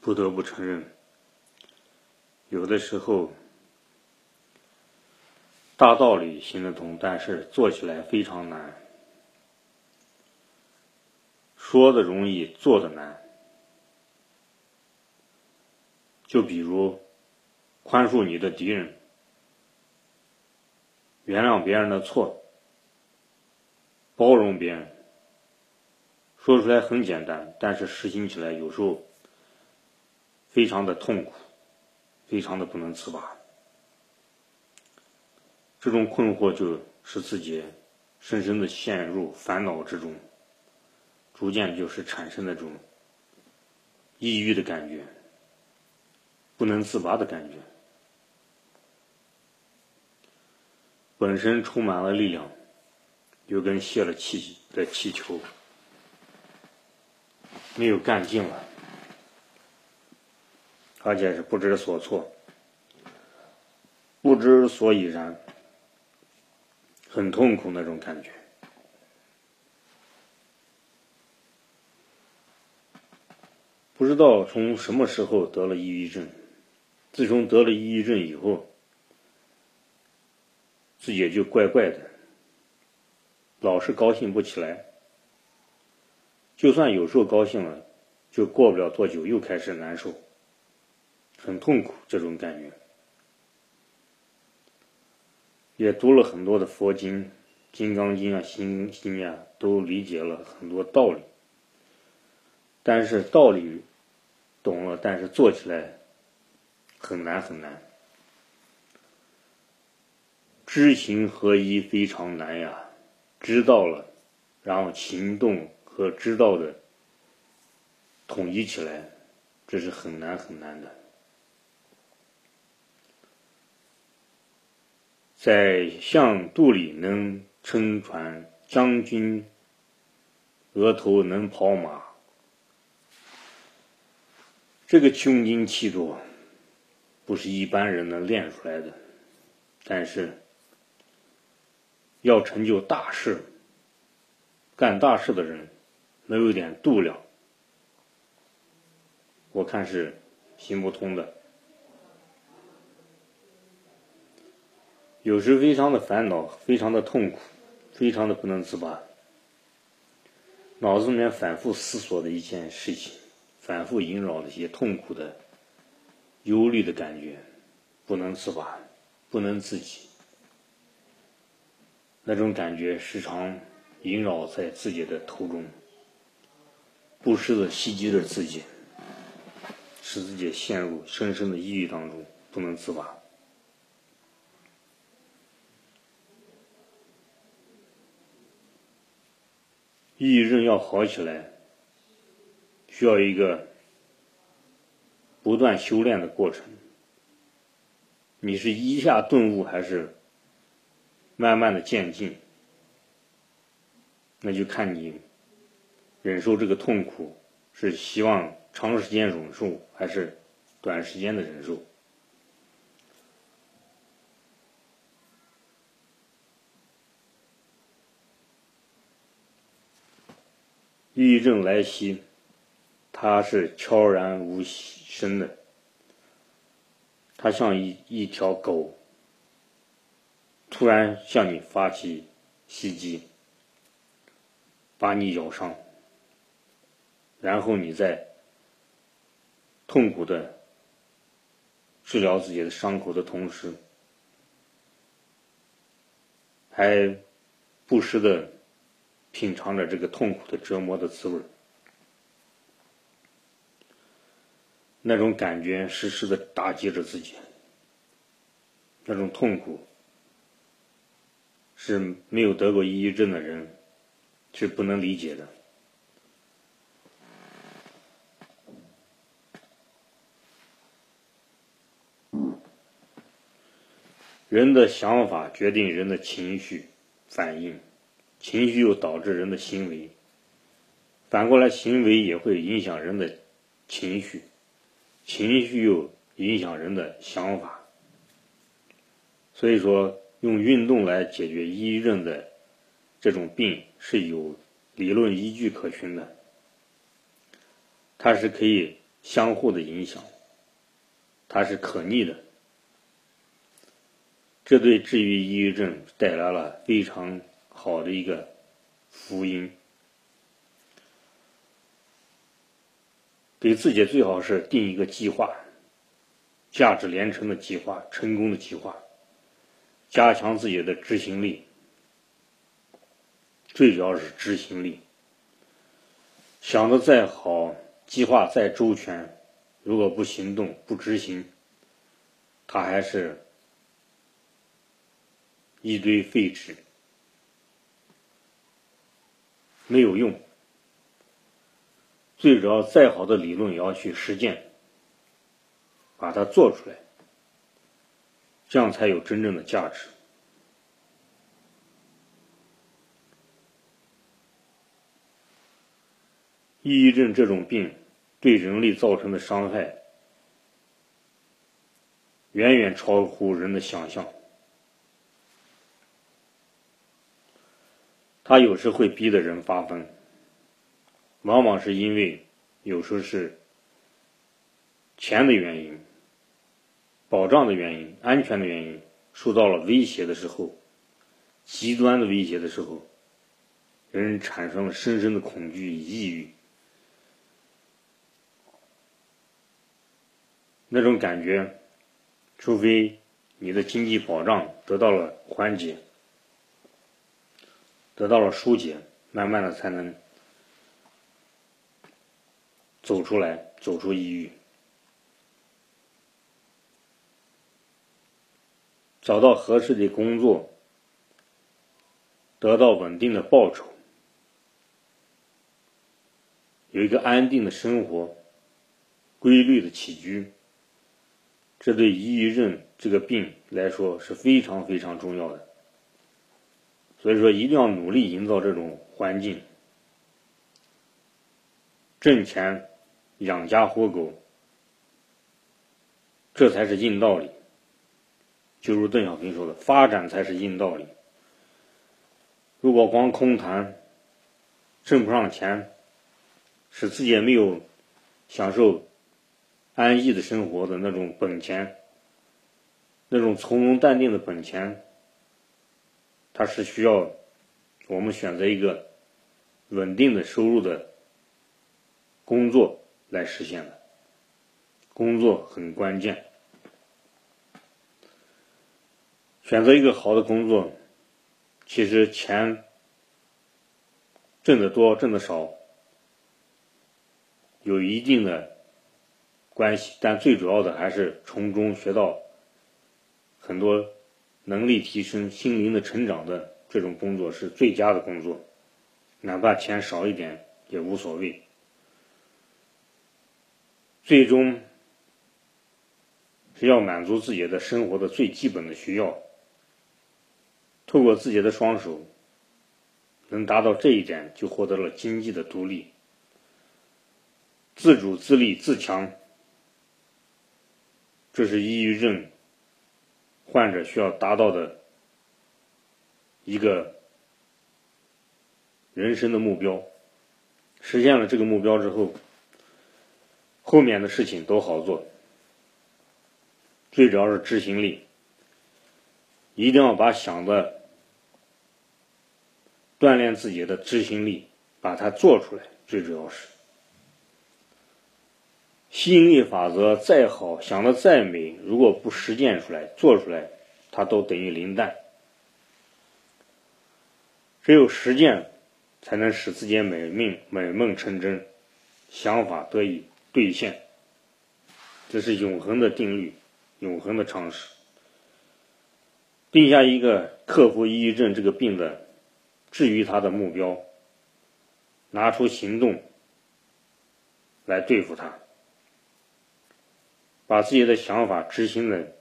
不得不承认，有的时候大道理行得通，但是做起来非常难。说的容易，做的难。就比如宽恕你的敌人，原谅别人的错，包容别人，说出来很简单，但是实行起来有时候非常的痛苦，非常的不能自拔。这种困惑就使自己深深的陷入烦恼之中。逐渐就是产生那种抑郁的感觉，不能自拔的感觉。本身充满了力量，就跟泄了气的气球，没有干劲了，而且是不知所措，不知所以然，很痛苦那种感觉。不知道从什么时候得了抑郁症，自从得了抑郁症以后，自己也就怪怪的，老是高兴不起来。就算有时候高兴了，就过不了多久又开始难受，很痛苦这种感觉。也读了很多的佛经，《金刚经》啊，《心经》啊，都理解了很多道理，但是道理。懂了，但是做起来很难很难。知行合一非常难呀，知道了，然后行动和知道的统一起来，这是很难很难的。在象肚里能撑船，将军额头能跑马。这个胸襟气度，不是一般人能练出来的。但是，要成就大事、干大事的人，能有点度量，我看是行不通的。有时非常的烦恼，非常的痛苦，非常的不能自拔，脑子里面反复思索的一件事情。反复萦绕的一些痛苦的、忧虑的感觉，不能自拔，不能自己。那种感觉时常萦绕在自己的头中，不时的袭击着自己，使自己陷入深深的抑郁当中，不能自拔。抑郁症要好起来。需要一个不断修炼的过程。你是一下顿悟，还是慢慢的渐进？那就看你忍受这个痛苦，是希望长时间忍受，还是短时间的忍受？抑郁症来袭。它是悄然无声的，它像一一条狗，突然向你发起袭击，把你咬伤，然后你在痛苦的治疗自己的伤口的同时，还不时的品尝着这个痛苦的折磨的滋味。那种感觉时时的打击着自己，那种痛苦是没有得过抑郁症的人是不能理解的。人的想法决定人的情绪反应，情绪又导致人的行为，反过来行为也会影响人的情绪。情绪又影响人的想法，所以说用运动来解决抑郁症的这种病是有理论依据可循的，它是可以相互的影响，它是可逆的。这对治愈抑郁症带来了非常好的一个福音。给自己最好是定一个计划，价值连城的计划，成功的计划，加强自己的执行力。最主要是执行力。想的再好，计划再周全，如果不行动、不执行，它还是。一堆废纸，没有用。最主要，再好的理论也要去实践，把它做出来，这样才有真正的价值。抑郁症这种病对人类造成的伤害，远远超乎人的想象。他有时会逼得人发疯，往往是因为有时候是钱的原因、保障的原因、安全的原因受到了威胁的时候，极端的威胁的时候，人产生了深深的恐惧与、抑郁，那种感觉，除非你的经济保障得到了缓解。得到了疏解，慢慢的才能走出来，走出抑郁，找到合适的工作，得到稳定的报酬，有一个安定的生活，规律的起居，这对抑郁症这个病来说是非常非常重要的。所以说，一定要努力营造这种环境，挣钱、养家活口，这才是硬道理。就如邓小平说的：“发展才是硬道理。”如果光空谈，挣不上钱，使自己也没有享受安逸的生活的那种本钱，那种从容淡定的本钱。它是需要我们选择一个稳定的收入的工作来实现的，工作很关键。选择一个好的工作，其实钱挣得多挣得少有一定的关系，但最主要的还是从中学到很多。能力提升、心灵的成长的这种工作是最佳的工作，哪怕钱少一点也无所谓。最终是要满足自己的生活的最基本的需要，透过自己的双手能达到这一点，就获得了经济的独立、自主自立自强。这是抑郁症。患者需要达到的一个人生的目标，实现了这个目标之后，后面的事情都好做。最主要是执行力，一定要把想的锻炼自己的执行力，把它做出来。最主要是。吸引力法则再好，想的再美，如果不实践出来、做出来，它都等于零蛋。只有实践，才能使自己美梦美梦成真，想法得以兑现。这是永恒的定律，永恒的常识。定下一个克服抑郁症这个病的治愈他的目标，拿出行动来对付他。把自己的想法执行的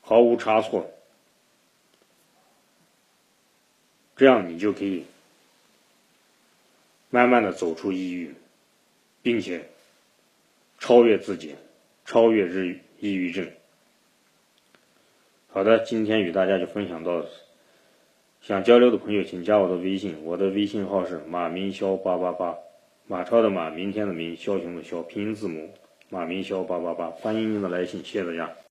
毫无差错，这样你就可以慢慢的走出抑郁，并且超越自己，超越日抑郁症。好的，今天与大家就分享到此，想交流的朋友请加我的微信，我的微信号是马明霄八八八。马超的马，明天的明，枭雄的枭，拼音字母马明霄八八八，欢迎您的来信，谢谢大家。